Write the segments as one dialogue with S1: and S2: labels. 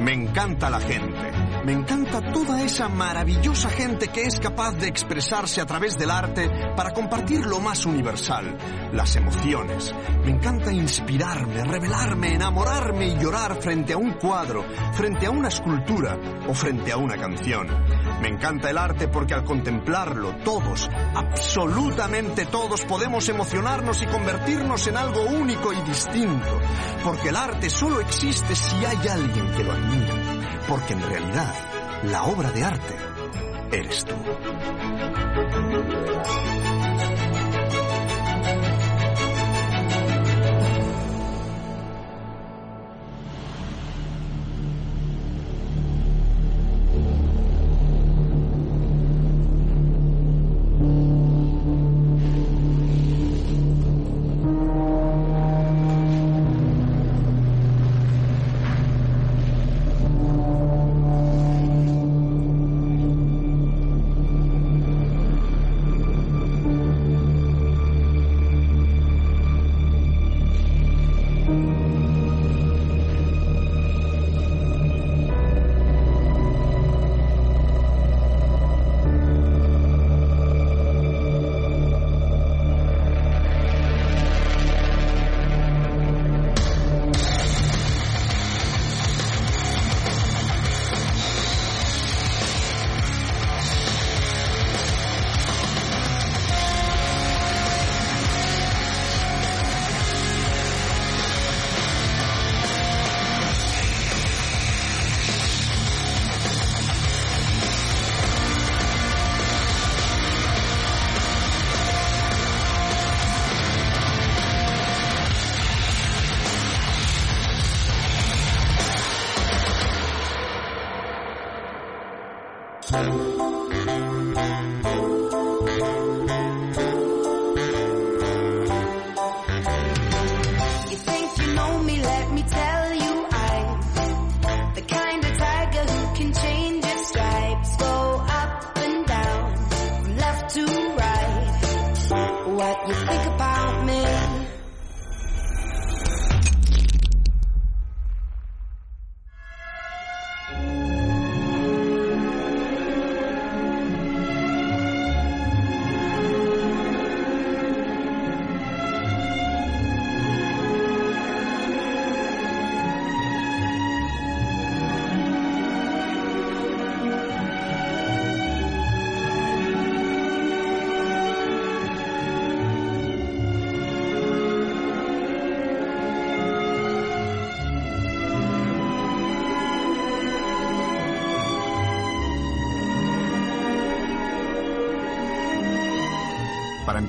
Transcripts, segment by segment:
S1: Me encanta la gente. Me encanta toda esa maravillosa gente que es capaz de expresarse a través del arte para compartir lo más universal, las emociones. Me encanta inspirarme, revelarme, enamorarme y llorar frente a un cuadro, frente a una escultura o frente a una canción. Me encanta el arte porque al contemplarlo todos, absolutamente todos, podemos emocionarnos y convertirnos en algo único y distinto. Porque el arte solo existe si hay alguien que lo admira. Porque en realidad, la obra de arte eres tú.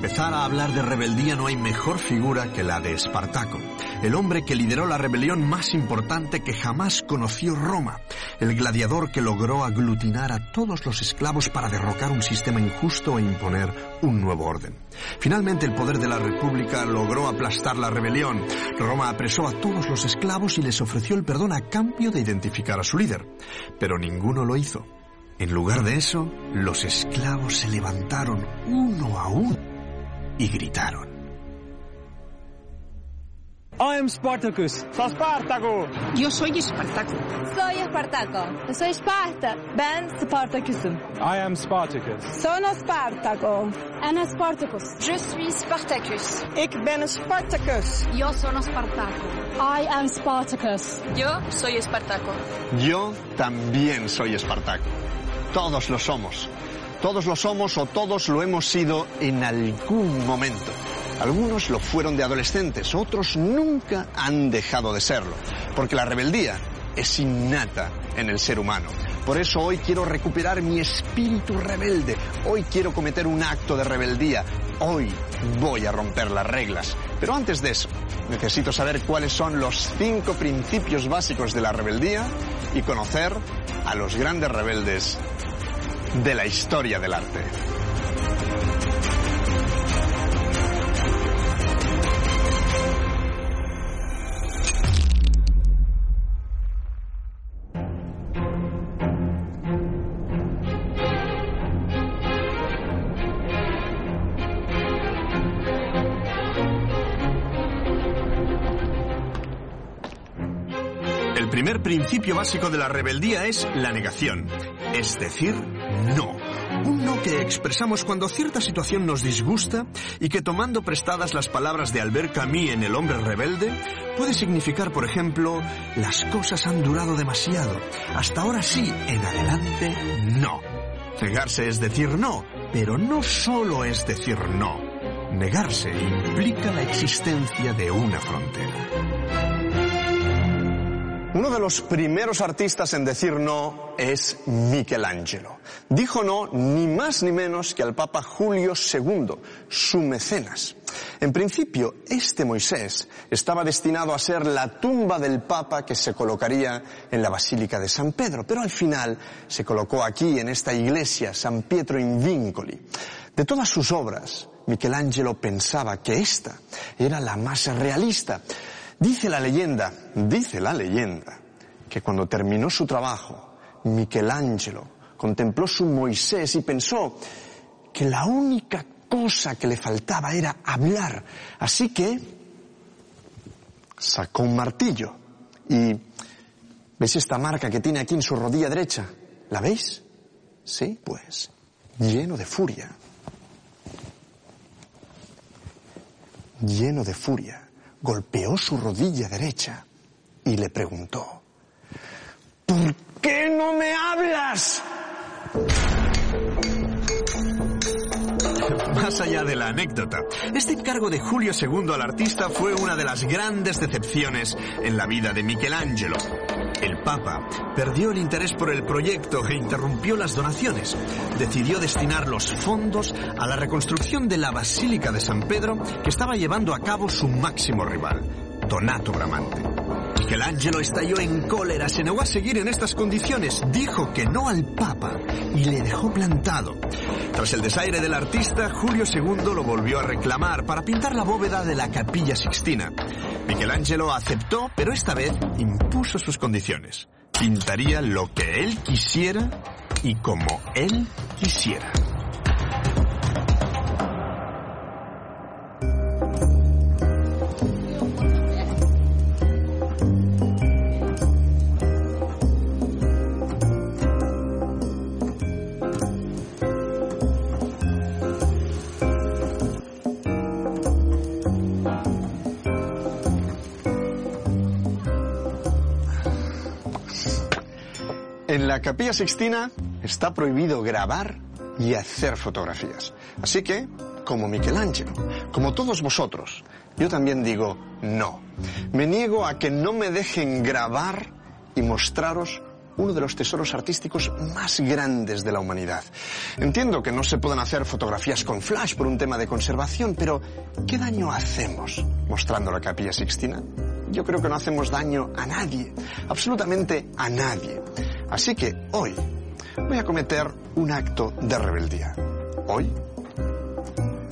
S1: Empezar a hablar de rebeldía no hay mejor figura que la de Espartaco, el hombre que lideró la rebelión más importante que jamás conoció Roma, el gladiador que logró aglutinar a todos los esclavos para derrocar un sistema injusto e imponer un nuevo orden. Finalmente el poder de la República logró aplastar la rebelión. Roma apresó a todos los esclavos y les ofreció el perdón a cambio de identificar a su líder, pero ninguno lo hizo. En lugar de eso, los esclavos se levantaron uno a uno y gritaron.
S2: I am Spartacus. Soy Spartaco.
S3: Yo soy Espartaco.
S4: Soy Espartaco.
S5: Sou Esparta.
S4: Ben Spartacus'um.
S2: I am Spartacus.
S5: Sono Spartaco.
S4: Ana Spartacus.
S5: Je suis Spartacus.
S3: Ik ben Spartacus.
S4: Yo sono Spartaco.
S5: I am Spartacus.
S3: Yo soy Espartaco.
S1: Yo también soy Espartaco. Todos lo somos. Todos lo somos o todos lo hemos sido en algún momento. Algunos lo fueron de adolescentes, otros nunca han dejado de serlo, porque la rebeldía es innata en el ser humano. Por eso hoy quiero recuperar mi espíritu rebelde. Hoy quiero cometer un acto de rebeldía. Hoy voy a romper las reglas. Pero antes de eso, necesito saber cuáles son los cinco principios básicos de la rebeldía y conocer a los grandes rebeldes de la historia del arte. El primer principio básico de la rebeldía es la negación, es decir, no. Un no que expresamos cuando cierta situación nos disgusta y que tomando prestadas las palabras de Albert Camus en El hombre rebelde, puede significar, por ejemplo, las cosas han durado demasiado. Hasta ahora sí, en adelante no. Negarse es decir no, pero no solo es decir no. Negarse implica la existencia de una frontera. Uno de los primeros artistas en decir no es Michelangelo. Dijo no ni más ni menos que al Papa Julio II, su mecenas. En principio, este Moisés estaba destinado a ser la tumba del Papa que se colocaría en la Basílica de San Pedro, pero al final se colocó aquí, en esta iglesia, San Pietro in Vincoli. De todas sus obras, Michelangelo pensaba que esta era la más realista. Dice la leyenda, dice la leyenda, que cuando terminó su trabajo, Michelangelo contempló su Moisés y pensó que la única cosa que le faltaba era hablar. Así que sacó un martillo y ¿ves esta marca que tiene aquí en su rodilla derecha? ¿La veis? Sí, pues lleno de furia. Lleno de furia golpeó su rodilla derecha y le preguntó, ¿por qué no me hablas? Más allá de la anécdota, este encargo de Julio II al artista fue una de las grandes decepciones en la vida de Michelangelo. El Papa perdió el interés por el proyecto e interrumpió las donaciones. Decidió destinar los fondos a la reconstrucción de la Basílica de San Pedro que estaba llevando a cabo su máximo rival, Donato Bramante. Michelangelo estalló en cólera, se negó a seguir en estas condiciones, dijo que no al Papa y le dejó plantado. Tras el desaire del artista, Julio II lo volvió a reclamar para pintar la bóveda de la capilla sixtina. Michelangelo aceptó, pero esta vez impuso sus condiciones. Pintaría lo que él quisiera y como él quisiera. La capilla sixtina está prohibido grabar y hacer fotografías. Así que, como Michelangelo, como todos vosotros, yo también digo no. Me niego a que no me dejen grabar y mostraros uno de los tesoros artísticos más grandes de la humanidad. Entiendo que no se pueden hacer fotografías con flash por un tema de conservación, pero ¿qué daño hacemos mostrando la capilla sixtina? Yo creo que no hacemos daño a nadie, absolutamente a nadie. Así que hoy voy a cometer un acto de rebeldía. Hoy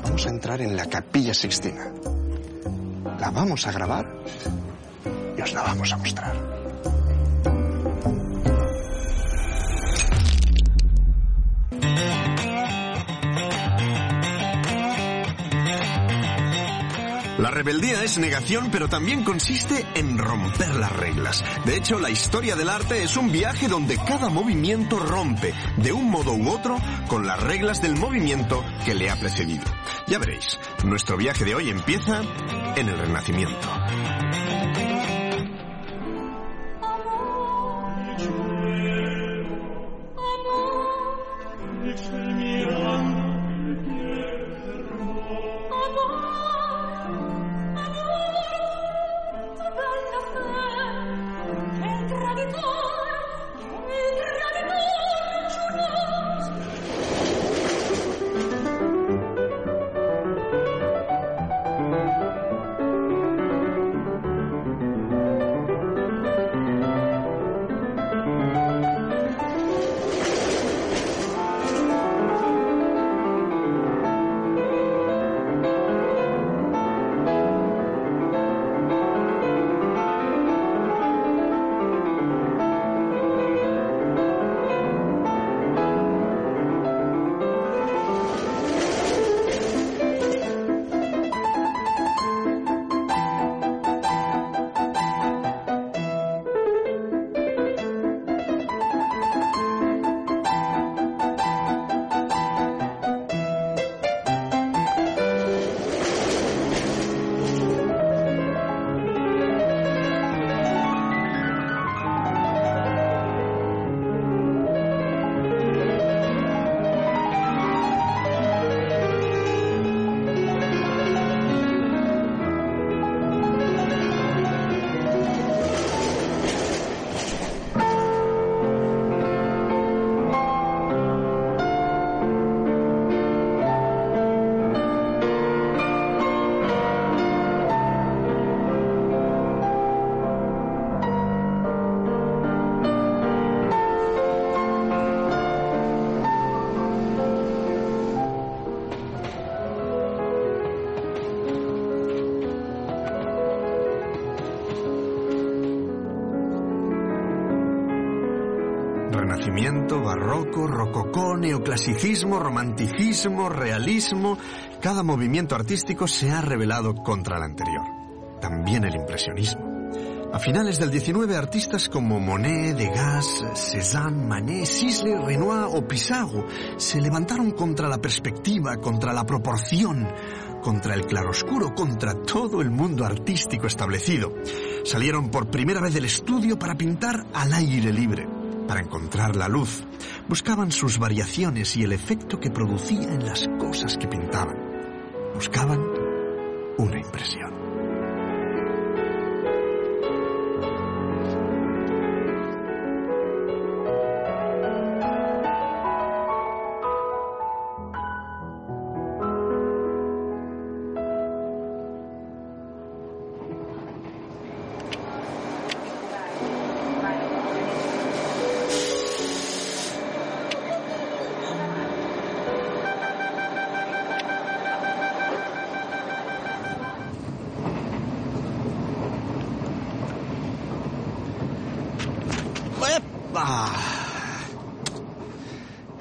S1: vamos a entrar en la capilla sixtina. La vamos a grabar y os la vamos a mostrar. La rebeldía es negación, pero también consiste en romper las reglas. De hecho, la historia del arte es un viaje donde cada movimiento rompe, de un modo u otro, con las reglas del movimiento que le ha precedido. Ya veréis, nuestro viaje de hoy empieza en el Renacimiento. Barroco, rococó, neoclasicismo, romanticismo, realismo, cada movimiento artístico se ha rebelado contra el anterior. También el impresionismo. A finales del 19, artistas como Monet, Degas, Cézanne, Manet, Sisley, Renoir o Pissarro se levantaron contra la perspectiva, contra la proporción, contra el claroscuro, contra todo el mundo artístico establecido. Salieron por primera vez del estudio para pintar al aire libre, para encontrar la luz. Buscaban sus variaciones y el efecto que producía en las cosas que pintaban. Buscaban una impresión.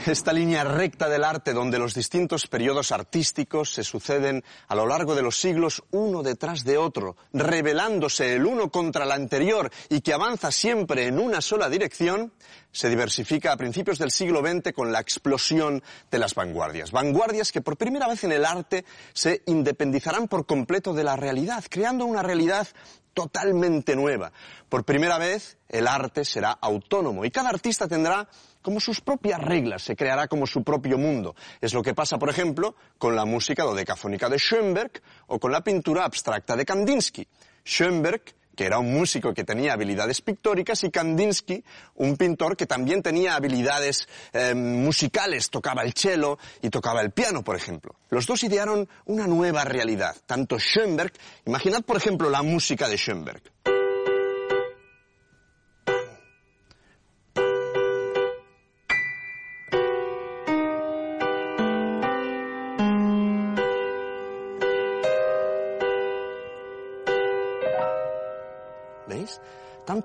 S1: Esta línea recta del arte donde los distintos periodos artísticos se suceden a lo largo de los siglos uno detrás de otro, revelándose el uno contra el anterior y que avanza siempre en una sola dirección, se diversifica a principios del siglo XX con la explosión de las vanguardias. Vanguardias que por primera vez en el arte se independizarán por completo de la realidad, creando una realidad totalmente nueva. Por primera vez el arte será autónomo y cada artista tendrá como sus propias reglas, se creará como su propio mundo. Es lo que pasa, por ejemplo, con la música dodecafónica de Schoenberg o con la pintura abstracta de Kandinsky. Schoenberg que era un músico que tenía habilidades pictóricas, y Kandinsky, un pintor que también tenía habilidades eh, musicales, tocaba el cello y tocaba el piano, por ejemplo. Los dos idearon una nueva realidad, tanto Schoenberg, imaginad por ejemplo la música de Schoenberg.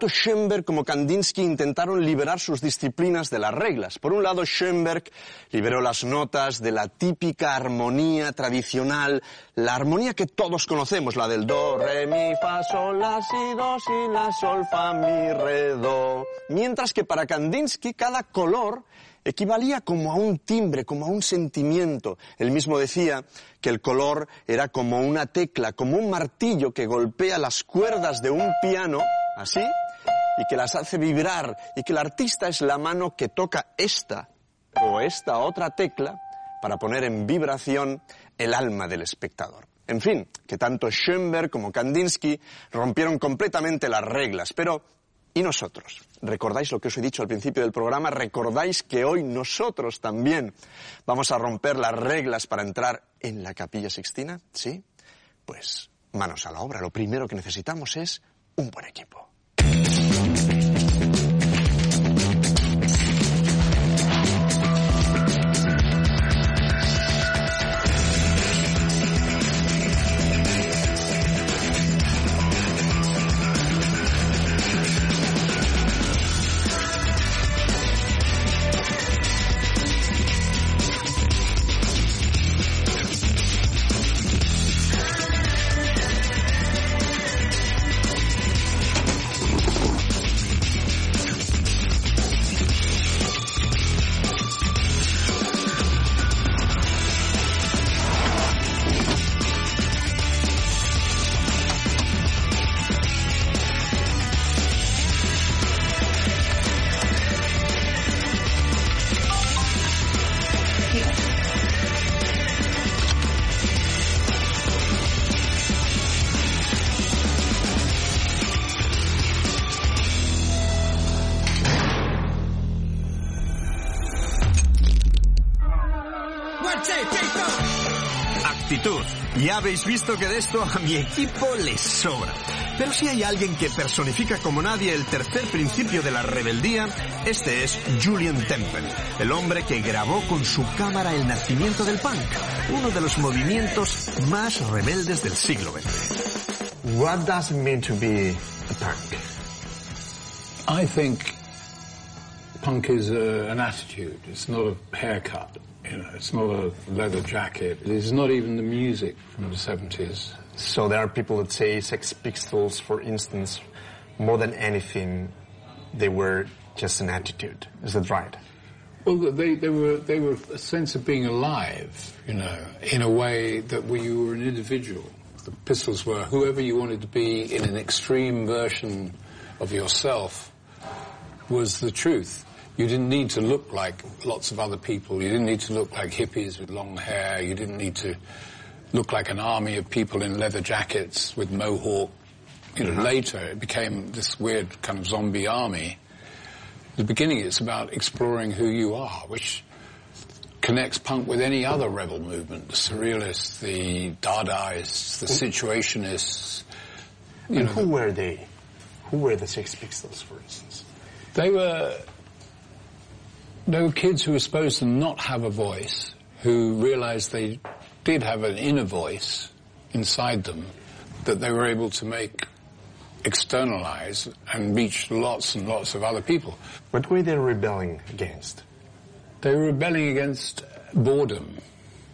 S1: Tanto Schoenberg como Kandinsky intentaron liberar sus disciplinas de las reglas. Por un lado, Schoenberg liberó las notas de la típica armonía tradicional, la armonía que todos conocemos, la del do, re, mi, fa, sol, la, si, do, si, la, sol, fa, mi, re, do. Mientras que para Kandinsky cada color equivalía como a un timbre, como a un sentimiento. Él mismo decía que el color era como una tecla, como un martillo que golpea las cuerdas de un piano, así, y que las hace vibrar, y que el artista es la mano que toca esta o esta otra tecla para poner en vibración el alma del espectador. En fin, que tanto Schoenberg como Kandinsky rompieron completamente las reglas, pero ¿y nosotros? ¿Recordáis lo que os he dicho al principio del programa? ¿Recordáis que hoy nosotros también vamos a romper las reglas para entrar en la capilla sixtina? ¿Sí? Pues manos a la obra. Lo primero que necesitamos es un buen equipo. Ya habéis visto que de esto a mi equipo le sobra. Pero si hay alguien que personifica como nadie el tercer principio de la rebeldía, este es Julian Temple, el hombre que grabó con su cámara el nacimiento del punk, uno de los movimientos más rebeldes del siglo XX. What does it mean to be a punk?
S6: I think punk is uh, an attitude. It's not a haircut. It's not a leather jacket. It's not even the music from the 70s.
S1: So there are people that say Sex Pistols, for instance, more than anything, they were just an attitude. Is that right?
S6: Well, they, they were they were a sense of being alive, you know, in a way that where you were an individual. The Pistols were whoever you wanted to be in an extreme version of yourself was the truth. You didn't need to look like lots of other people. You didn't need to look like hippies with long hair. You didn't need to look like an army of people in leather jackets with mohawk. You know, mm-hmm. later it became this weird kind of zombie army. At the beginning it's about exploring who you are, which connects punk with any other rebel movement, the surrealists, the Dadaists, the situationists. You
S1: and
S6: know,
S1: who were they? Who were the Sex Pistols, for instance?
S6: They were they were kids who were supposed to not have a voice, who realized they did have an inner voice inside them that they were able to make externalize and reach lots and lots of other people.
S1: What were they rebelling against?
S6: They were rebelling against boredom,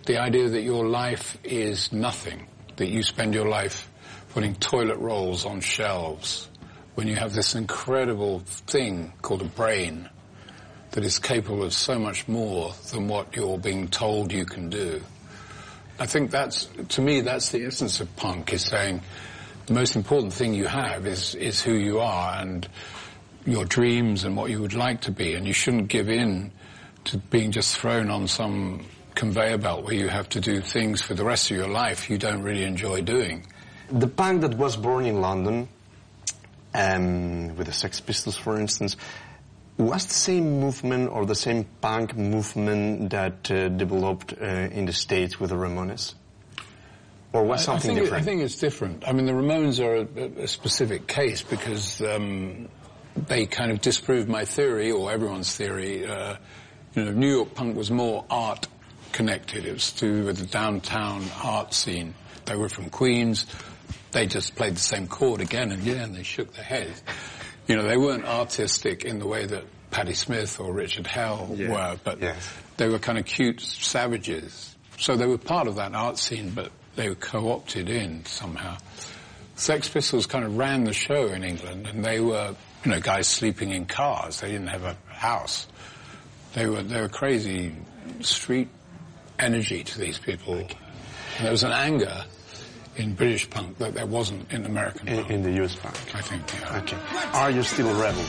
S6: the idea that your life is nothing, that you spend your life putting toilet rolls on shelves when you have this incredible thing called a brain that is capable of so much more than what you're being told you can do. I think that's, to me, that's the essence of punk, is saying the most important thing you have is, is who you are and your dreams and what you would like to be, and you shouldn't give in to being just thrown on some conveyor belt where you have to do things for the rest of your life you don't really enjoy doing.
S1: The punk that was born in London, um, with the Sex Pistols, for instance, was the same movement or the same punk movement that uh, developed uh, in the States with the Ramones? Or was something
S6: I think,
S1: different?
S6: I think it's different. I mean, the Ramones are a, a specific case because um, they kind of disproved my theory, or everyone's theory. Uh, you know, New York punk was more art connected. It was to do with the downtown art scene. They were from Queens. They just played the same chord again and again. They shook their heads. You know, they weren't artistic in the way that Patti Smith or Richard Hell
S1: Yeah.
S6: were, but
S1: Yes.
S6: they were kind of cute savages. So they were part of that art scene, but they were co-opted in somehow. Sex Pistols kind of ran the show in England, and they were, you know, guys sleeping in cars. They didn't have a house. They were they were crazy street energy to these people. And there was an anger in British punk that there wasn't in American
S1: in,
S6: punk.
S1: in the US punk.
S6: I think. Yeah.
S1: Okay. Are you still a rebel?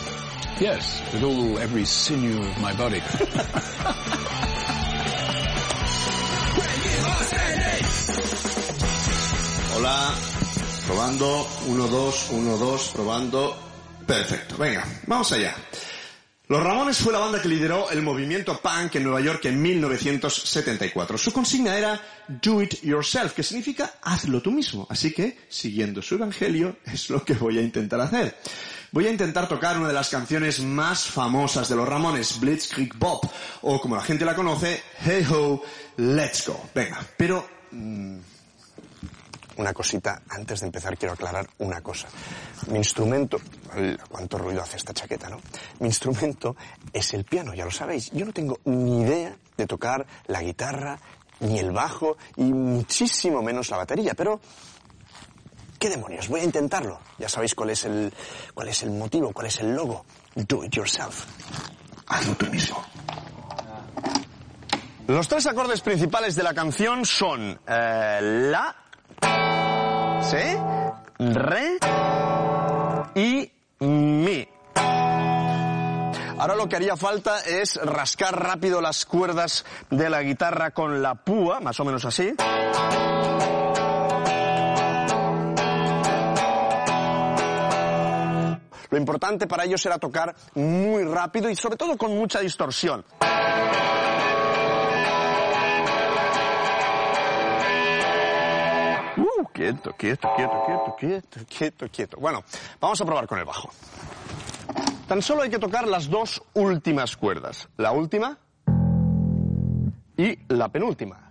S6: Yes, with all every sinew of my body.
S7: Hola, probando, 1, 2, 1, 2, probando. Perfecto, venga, vamos allá. Los Ramones fue la banda que lideró el movimiento punk en Nueva York en 1974. Su consigna era Do It Yourself, que significa hazlo tú mismo. Así que, siguiendo su evangelio, es lo que voy a intentar hacer. Voy a intentar tocar una de las canciones más famosas de los Ramones, Blitzkrieg Bop, o como la gente la conoce, Hey Ho, Let's Go. Venga, pero mm,
S1: Una cosita, antes de empezar quiero aclarar una cosa. Mi instrumento, cuánto ruido hace esta chaqueta, ¿no? Mi instrumento es el piano, ya lo sabéis. Yo no tengo ni idea de tocar la guitarra, ni el bajo, y muchísimo menos la batería, pero... ¿Qué demonios? Voy a intentarlo. Ya sabéis cuál es el, cuál es el motivo, cuál es el logo. Do it yourself. Hazlo tú mismo. Los tres acordes principales de la canción son eh, la, ¿Sí? Re y mi. Ahora lo que haría falta es rascar rápido las cuerdas de la guitarra con la púa, más o menos así. Lo importante para ellos era tocar muy rápido y sobre todo con mucha distorsión. Uh, quieto, quieto, quieto, quieto, quieto, quieto, quieto. Bueno, vamos a probar con el bajo. Tan solo hay que tocar las dos últimas cuerdas. La última y la penúltima.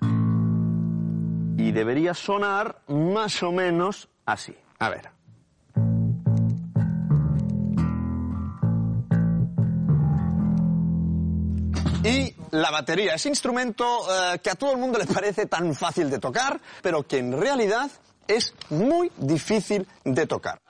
S1: Y debería sonar más o menos así. A ver.
S8: La batería, ese instrumento eh, que a todo el mundo le parece tan fácil de tocar, pero que en realidad es muy difícil de tocar.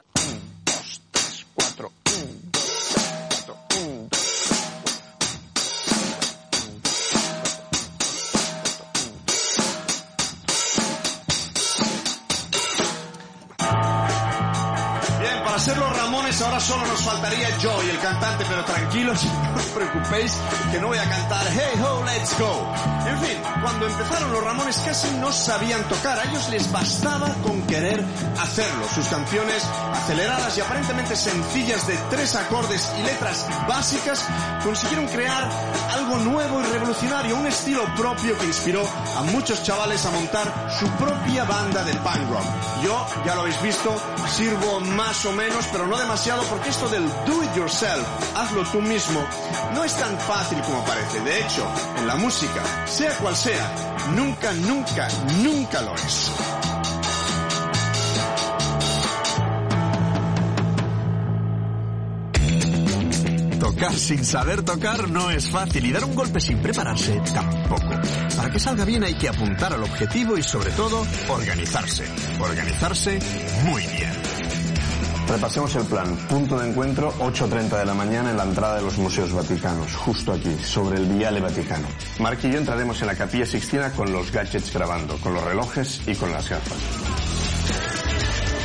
S1: Ahora solo nos faltaría yo y el cantante, pero tranquilos, no os preocupéis que no voy a cantar Hey Ho, Let's Go. En fin, cuando empezaron los Ramones casi no sabían tocar, a ellos les bastaba con querer hacerlo. Sus canciones aceleradas y aparentemente sencillas de tres acordes y letras básicas consiguieron crear algo nuevo y revolucionario, un estilo propio que inspiró a muchos chavales a montar su propia banda de punk rock. Yo, ya lo habéis visto, sirvo más o menos, pero no demasiado porque esto del do it yourself, hazlo tú mismo, no es tan fácil como parece. De hecho, en la música, sea cual sea, nunca, nunca, nunca lo es.
S8: Tocar sin saber tocar no es fácil y dar un golpe sin prepararse tampoco. Para que salga bien hay que apuntar al objetivo y sobre todo organizarse. Organizarse muy bien.
S1: Repasemos el plan. Punto de encuentro, 8.30 de la mañana en la entrada de los museos vaticanos, justo aquí, sobre el Viale Vaticano. Mark y yo entraremos en la capilla Sixtina con los gadgets grabando, con los relojes y con las gafas.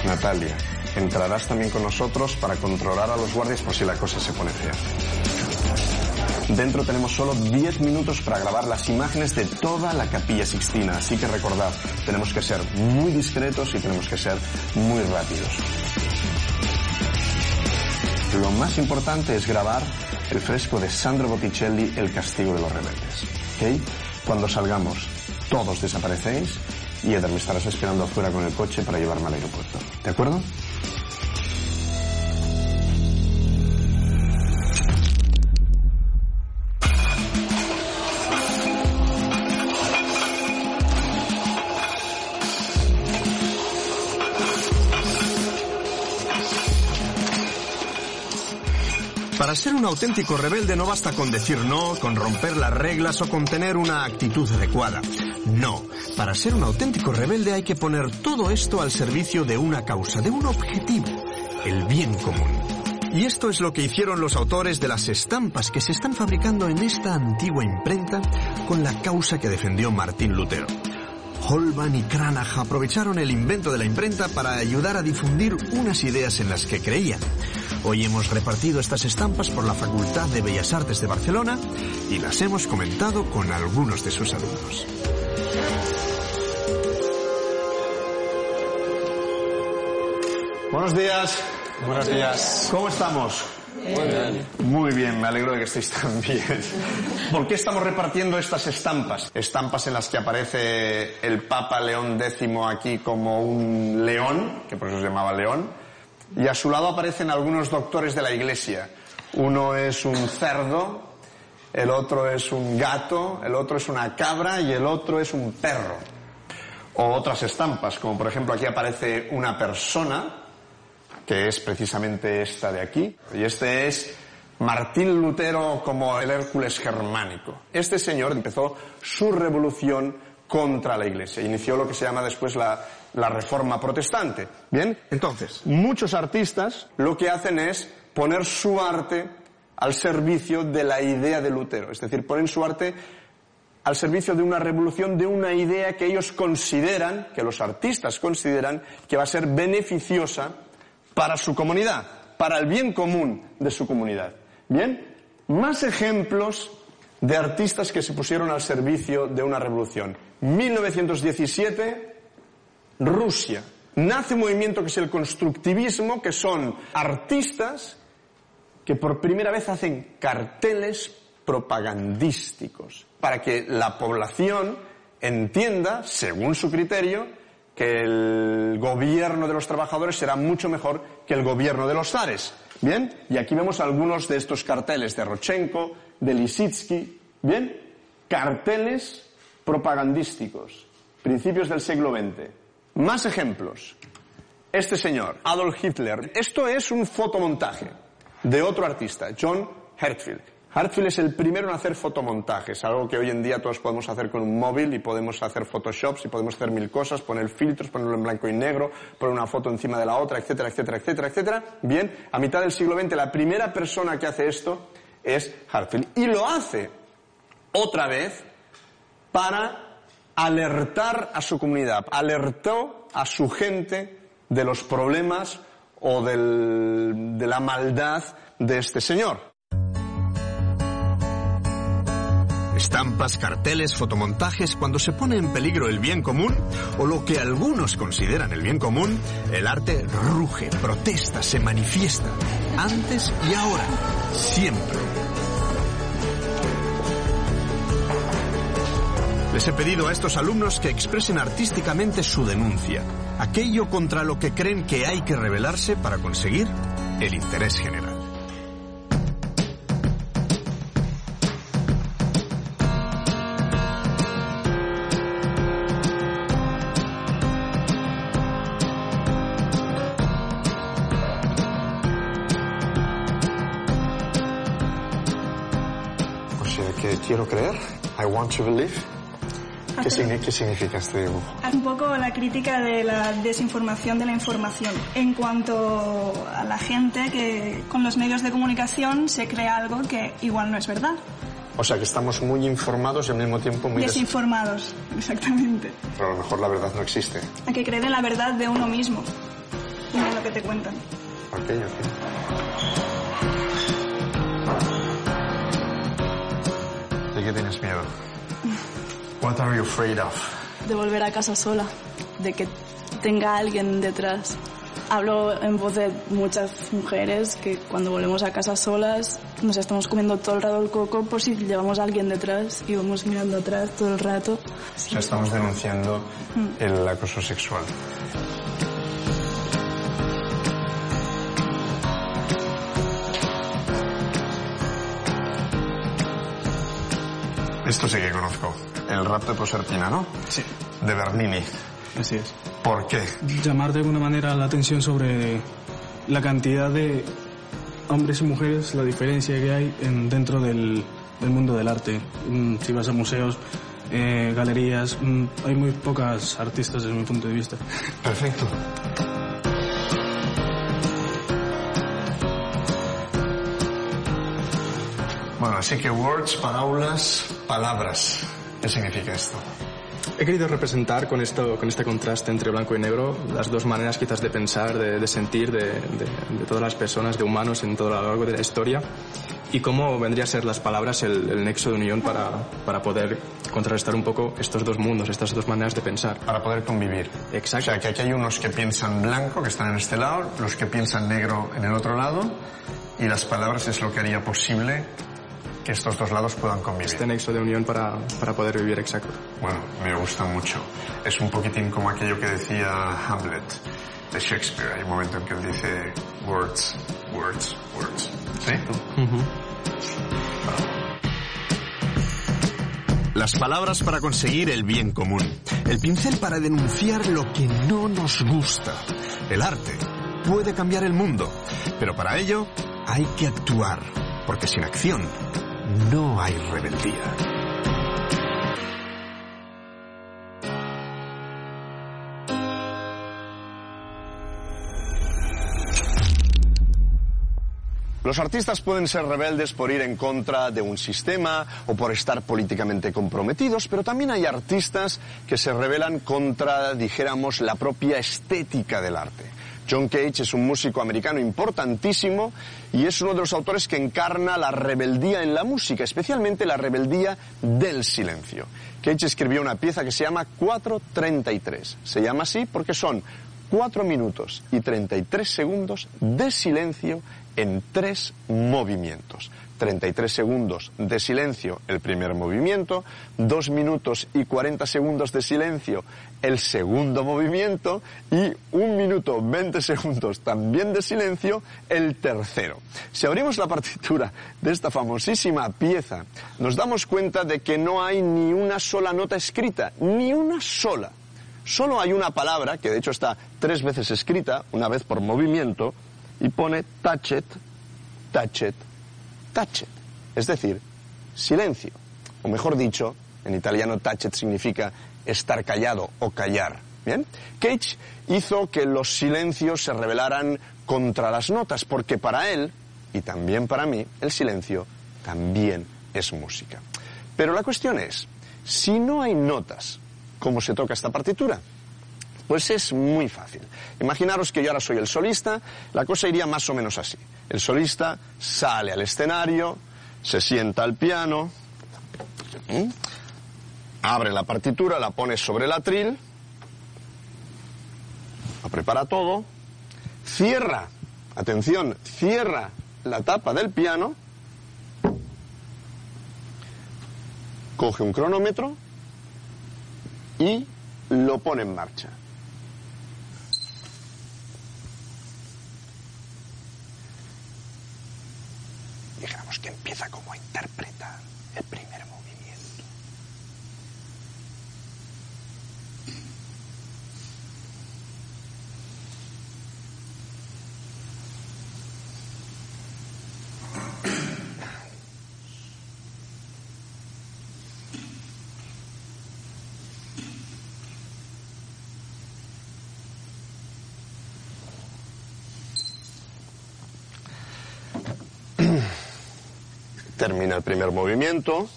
S1: Natalia, entrarás también con nosotros para controlar a los guardias por si la cosa se pone fea. Dentro tenemos solo 10 minutos para grabar las imágenes de toda la capilla Sixtina, así que recordad, tenemos que ser muy discretos y tenemos que ser muy rápidos. Lo más importante es grabar el fresco de Sandro Botticelli, El castigo de los rebeldes. ¿Ok? Cuando salgamos, todos desaparecéis y Eder me estarás esperando afuera con el coche para llevarme al aeropuerto. ¿De acuerdo?
S8: Para ser un auténtico rebelde no basta con decir no, con romper las reglas o con tener una actitud adecuada. No, para ser un auténtico rebelde hay que poner todo esto al servicio de una causa, de un objetivo, el bien común. Y esto es lo que hicieron los autores de las estampas que se están fabricando en esta antigua imprenta con la causa que defendió Martín Lutero. Holban y Cranach aprovecharon el invento de la imprenta para ayudar a difundir unas ideas en las que creían. Hoy hemos repartido estas estampas por la Facultad de Bellas Artes de Barcelona y las hemos comentado con algunos de sus alumnos.
S1: Buenos días.
S9: Buenos días.
S1: ¿Cómo estamos? Muy bien. Muy bien, me alegro de que estéis tan bien. ¿Por qué estamos repartiendo estas estampas? Estampas en las que aparece el Papa León X aquí como un león, que por eso se llamaba león, y a su lado aparecen algunos doctores de la Iglesia. Uno es un cerdo, el otro es un gato, el otro es una cabra y el otro es un perro. O otras estampas, como por ejemplo aquí aparece una persona, que es precisamente esta de aquí. Y este es Martín Lutero como el Hércules germánico. Este señor empezó su revolución contra la Iglesia. Inició lo que se llama después la, la Reforma Protestante. Bien, entonces, muchos artistas lo que hacen es poner su arte al servicio de la idea de Lutero. Es decir, ponen su arte al servicio de una revolución, de una idea que ellos consideran, que los artistas consideran, que va a ser beneficiosa para su comunidad, para el bien común de su comunidad. Bien, más ejemplos de artistas que se pusieron al servicio de una revolución. 1917, Rusia. Nace un movimiento que es el constructivismo, que son artistas que por primera vez hacen carteles propagandísticos para que la población entienda, según su criterio, que el gobierno de los trabajadores será mucho mejor que el gobierno de los zares. Bien, y aquí vemos algunos de estos carteles de Rochenko, de Lisitsky. Bien, carteles propagandísticos, principios del siglo XX. Más ejemplos. Este señor, Adolf Hitler. Esto es un fotomontaje de otro artista, John Hertzfield. Hartfield es el primero en hacer fotomontajes, algo que hoy en día todos podemos hacer con un móvil y podemos hacer photoshops y podemos hacer mil cosas, poner filtros, ponerlo en blanco y negro, poner una foto encima de la otra, etcétera, etcétera, etcétera, etcétera. Bien, a mitad del siglo XX la primera persona que hace esto es Hartfield y lo hace otra vez para alertar a su comunidad, alertó a su gente de los problemas o del- de la maldad de este señor. Estampas, carteles, fotomontajes, cuando se pone en peligro el bien común, o lo que algunos consideran el bien común, el arte ruge, protesta, se manifiesta, antes y ahora, siempre. Les he pedido a estos alumnos que expresen artísticamente su denuncia, aquello contra lo que creen que hay que rebelarse para conseguir el interés general. Que quiero creer, I want to believe. ¿Qué, qué significa este dibujo?
S10: Un poco la crítica de la desinformación de la información en cuanto a la gente que con los medios de comunicación se crea algo que igual no es verdad.
S1: O sea, que estamos muy informados y al mismo tiempo muy... des-
S10: Desinformados, exactamente.
S1: Pero a lo mejor la verdad no existe.
S10: Hay que creer en la verdad de uno mismo y no en lo que te cuentan.
S1: Ok, ok. ¿De qué tienes miedo? What are you afraid of?
S11: de volver a casa sola, de que tenga alguien detrás. Hablo en voz de muchas mujeres que cuando volvemos a casa solas nos estamos comiendo todo el rato el coco por si llevamos a alguien detrás y vamos mirando atrás todo el rato.
S1: O sea, estamos denunciando el acoso sexual. Esto sí que conozco. El rap de Proserpina, ¿no?
S2: Sí.
S1: De Bernini.
S2: Así es.
S1: ¿Por qué?
S2: Llamar de alguna manera la atención sobre la cantidad de hombres y mujeres, la diferencia que hay en- dentro del, del mundo del arte. Mm, Si vas a museos, eh, galerías, mm, hay muy pocas artistas desde mi punto de vista.
S1: Perfecto. Bueno, así que words, palabras, palabras. ¿Qué significa esto?
S12: He querido representar con, esto, con este contraste entre blanco y negro las dos maneras quizás de pensar, de, de sentir de, de- de todas las personas, de humanos en todo a lo largo de la historia y cómo vendría a ser las palabras el, el nexo de unión para, para poder contrarrestar un poco estos dos mundos, estas dos maneras de pensar.
S1: Para poder convivir.
S12: Exacto.
S1: O sea, que aquí hay unos que piensan blanco, que están en este lado, los que piensan negro en el otro lado, y las palabras es lo que haría posible que estos dos lados puedan convivir.
S12: Este nexo de unión para, para poder vivir exacto.
S1: Bueno, me gusta mucho. Es un poquitín como aquello que decía Hamlet de Shakespeare. Hay un momento en que él dice words, words, words. ¿Sí? Las palabras para conseguir el bien común. El pincel para denunciar lo que no nos gusta. El arte puede cambiar el mundo, pero para ello hay que actuar, porque sin acción no hay rebeldía. Los artistas pueden ser rebeldes por ir en contra de un sistema o por estar políticamente comprometidos, pero también hay artistas que se rebelan contra, dijéramos, la propia estética del arte. John Cage es un músico americano importantísimo y es uno de los autores que encarna la rebeldía en la música, especialmente la rebeldía del silencio. Cage escribió una pieza que se llama 433. Se llama así porque son 4 minutos y 33 segundos de silencio en tres movimientos. 33 segundos de silencio el primer movimiento, 2 minutos y 40 segundos de silencio el segundo movimiento y 1 minuto 20 segundos también de silencio el tercero. Si abrimos la partitura de esta famosísima pieza, nos damos cuenta de que no hay ni una sola nota escrita, ni una sola. Solo hay una palabra, que de hecho está tres veces escrita, una vez por movimiento, y pone touch it, it. es decir, silencio. O mejor dicho, en italiano tacet significa estar callado o callar. Bien, Cage hizo que los silencios se rebelaran contra las notas, porque para él, y también para mí, el silencio también es música. Pero la cuestión es, si no hay notas, ¿cómo se toca esta partitura? Pues es muy fácil. Imaginaros que yo ahora soy el solista, la cosa iría más o menos así. El solista sale al escenario, se sienta al piano, abre la partitura, la pone sobre el atril, lo prepara todo, cierra, atención, cierra la tapa del piano, coge un cronómetro y lo pone en marcha. Dijéramos que empieza como a interpretar el primer movimiento. Termina el primer movimiento.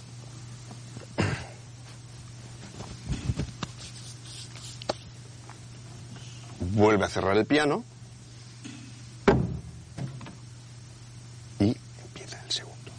S1: Vuelve a cerrar el piano. Y empieza el segundo.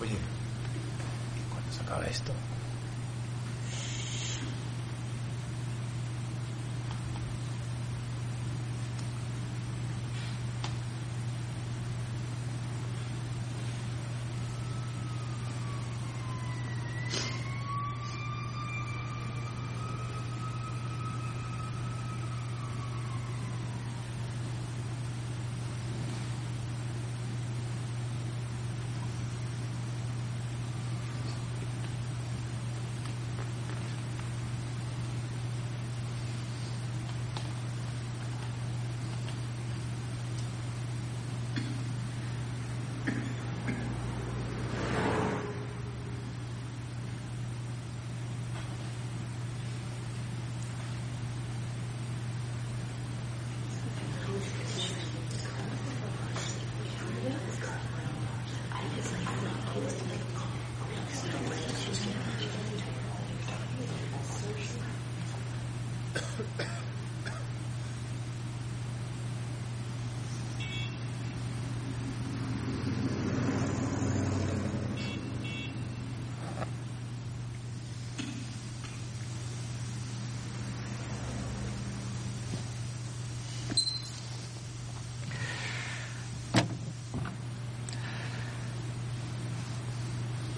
S13: Oye, ¿y cuándo se acaba esto?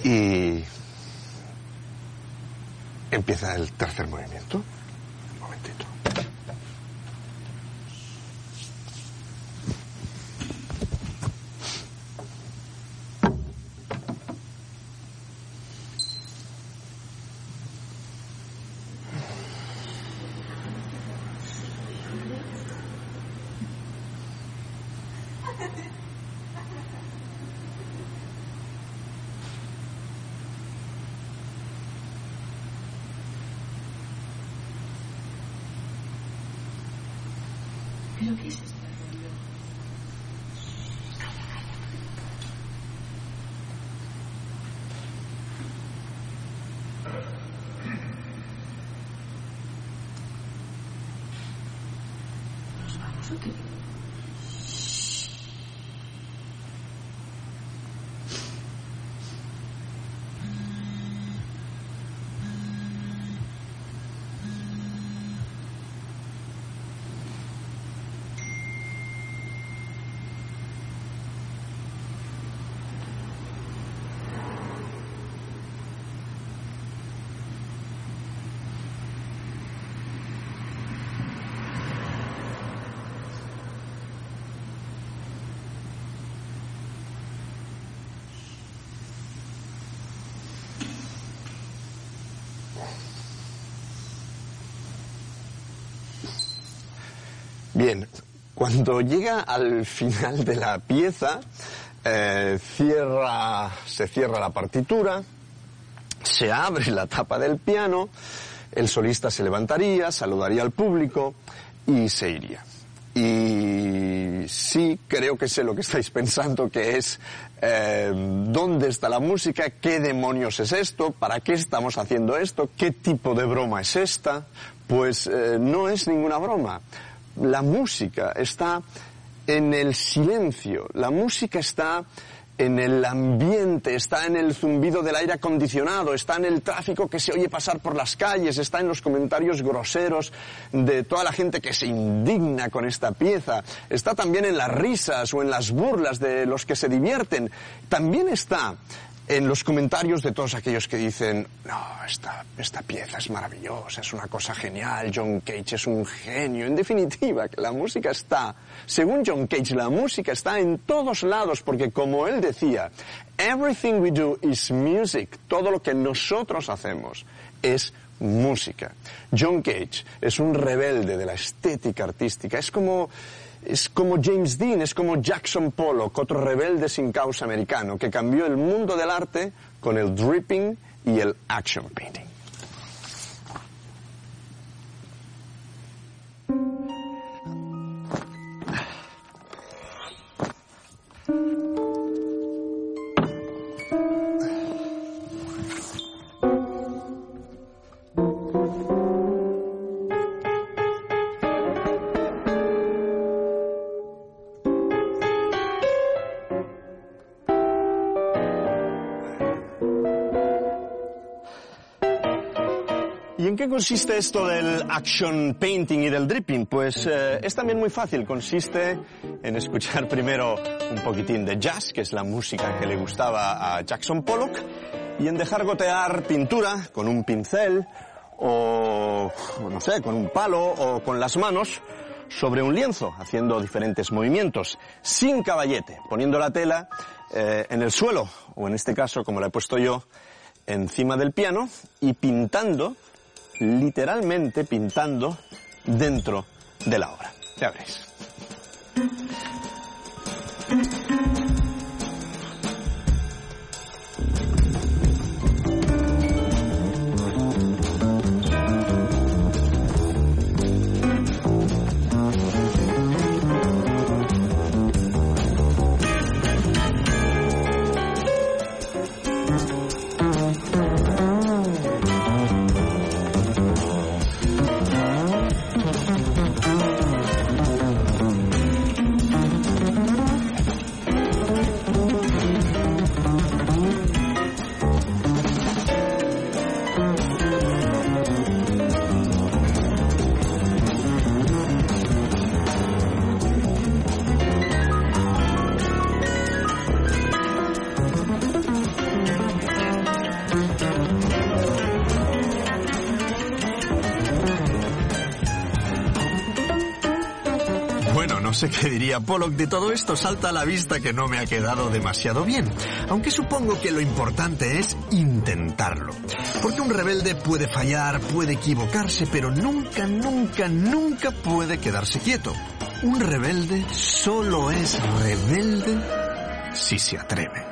S13: Y empieza el tercer movimiento.
S1: Bien, cuando llega al final de la pieza, eh, cierra, se cierra la partitura, se abre la tapa del piano, el solista se levantaría, saludaría al público y se iría. Y sí, creo que sé lo que estáis pensando, que es eh, dónde está la música, qué demonios es esto, para qué estamos haciendo esto, qué tipo de broma es esta. Pues eh, no es ninguna broma. La música está en el silencio, la música está en el ambiente, está en el zumbido del aire acondicionado, está en el tráfico que se oye pasar por las calles, está en los comentarios groseros de toda la gente que se indigna con esta pieza, está también en las risas o en las burlas de los que se divierten, también está en los comentarios de todos aquellos que dicen, no, esta, esta pieza es maravillosa, es una cosa genial, John Cage es un genio. En definitiva, que la música está, según John Cage, la música está en todos lados, porque como él decía, everything we do is music, todo lo que nosotros hacemos es música. John Cage es un rebelde de la estética artística, es como, es como James Dean, es como Jackson Pollock, otro rebelde sin causa americano, que cambió el mundo del arte con el dripping y el action painting. Consiste esto del action painting y del dripping? Pues eh, es también muy fácil. Consiste en escuchar primero un poquitín de jazz, que es la música que le gustaba a Jackson Pollock, y en dejar gotear pintura con un pincel o, no sé, con un palo o con las manos sobre un lienzo, haciendo diferentes movimientos, sin caballete, poniendo la tela eh, en el suelo, o en este caso, como la he puesto yo, encima del piano, y pintando literalmente pintando dentro de la obra. Ya veréis. Pollock de todo esto. Salta a la vista que no me ha quedado demasiado bien. Aunque supongo que lo importante es intentarlo. Porque un rebelde puede fallar, puede equivocarse, pero nunca, nunca, nunca puede quedarse quieto. Un rebelde solo es rebelde si se atreve.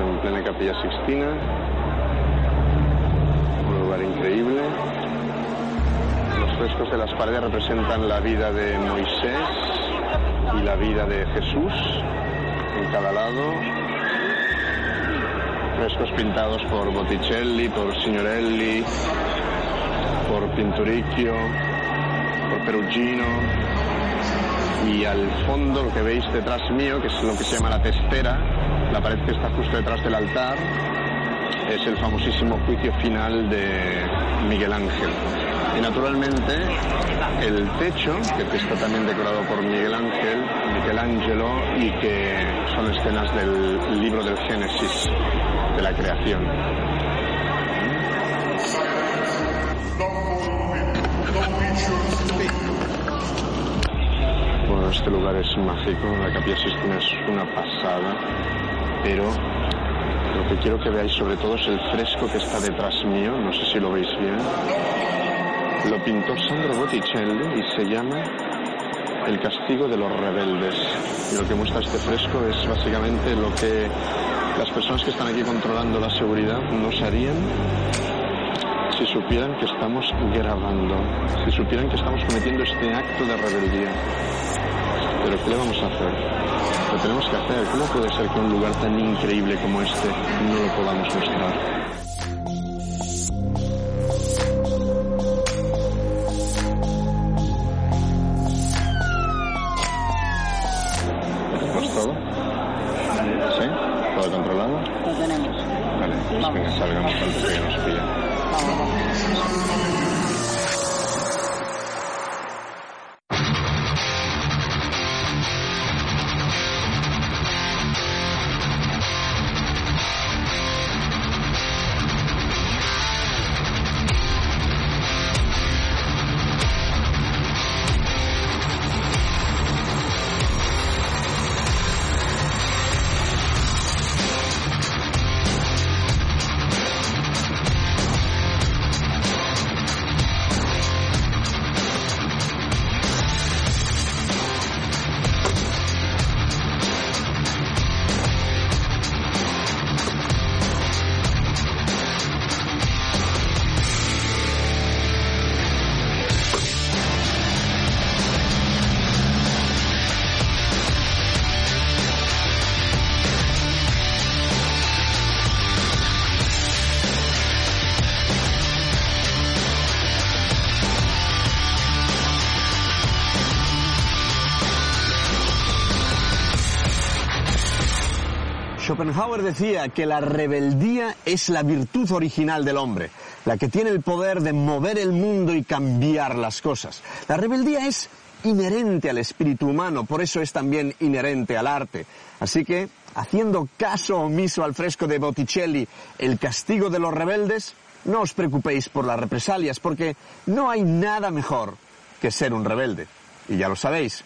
S1: En plena capilla Sixtina. Un lugar increíble. Los frescos de las paredes representan la vida de Moisés y la vida de Jesús en cada lado. Frescos pintados por Botticelli, por Signorelli, por Pinturicchio, por Perugino. Y al fondo lo que veis detrás mío, que es lo que se llama la testera, la pared que está justo detrás del altar, es el famosísimo juicio final de Miguel Ángel. Y naturalmente el techo, que está también decorado por Miguel Ángel, Michelangelo, y que son escenas del libro del Génesis, de la creación. Bueno, este lugar es mágico, la capilla Sistina es una pasada, pero lo que quiero que veáis sobre todo es el fresco que está detrás mío, no sé si lo veis bien. Lo pintó Sandro Botticelli y se llama El castigo de los rebeldes. Y lo que muestra este fresco es básicamente lo que las personas que están aquí controlando la seguridad nos harían si supieran que estamos grabando, si supieran que estamos cometiendo este acto de rebeldía. Pero ¿qué le vamos a hacer? Lo tenemos que hacer. ¿Cómo puede ser que un lugar tan increíble como este no lo podamos mostrar?
S14: Schopenhauer decía que la rebeldía es la virtud original del hombre, la que tiene el poder de mover el mundo y cambiar las cosas. La rebeldía es inherente al espíritu humano, por eso es también inherente al arte. Así que, haciendo caso omiso al fresco de Botticelli, El castigo de los rebeldes, no os preocupéis por las represalias, porque no hay nada mejor que ser un rebelde. Y ya lo sabéis,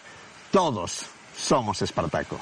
S14: todos somos Espartaco.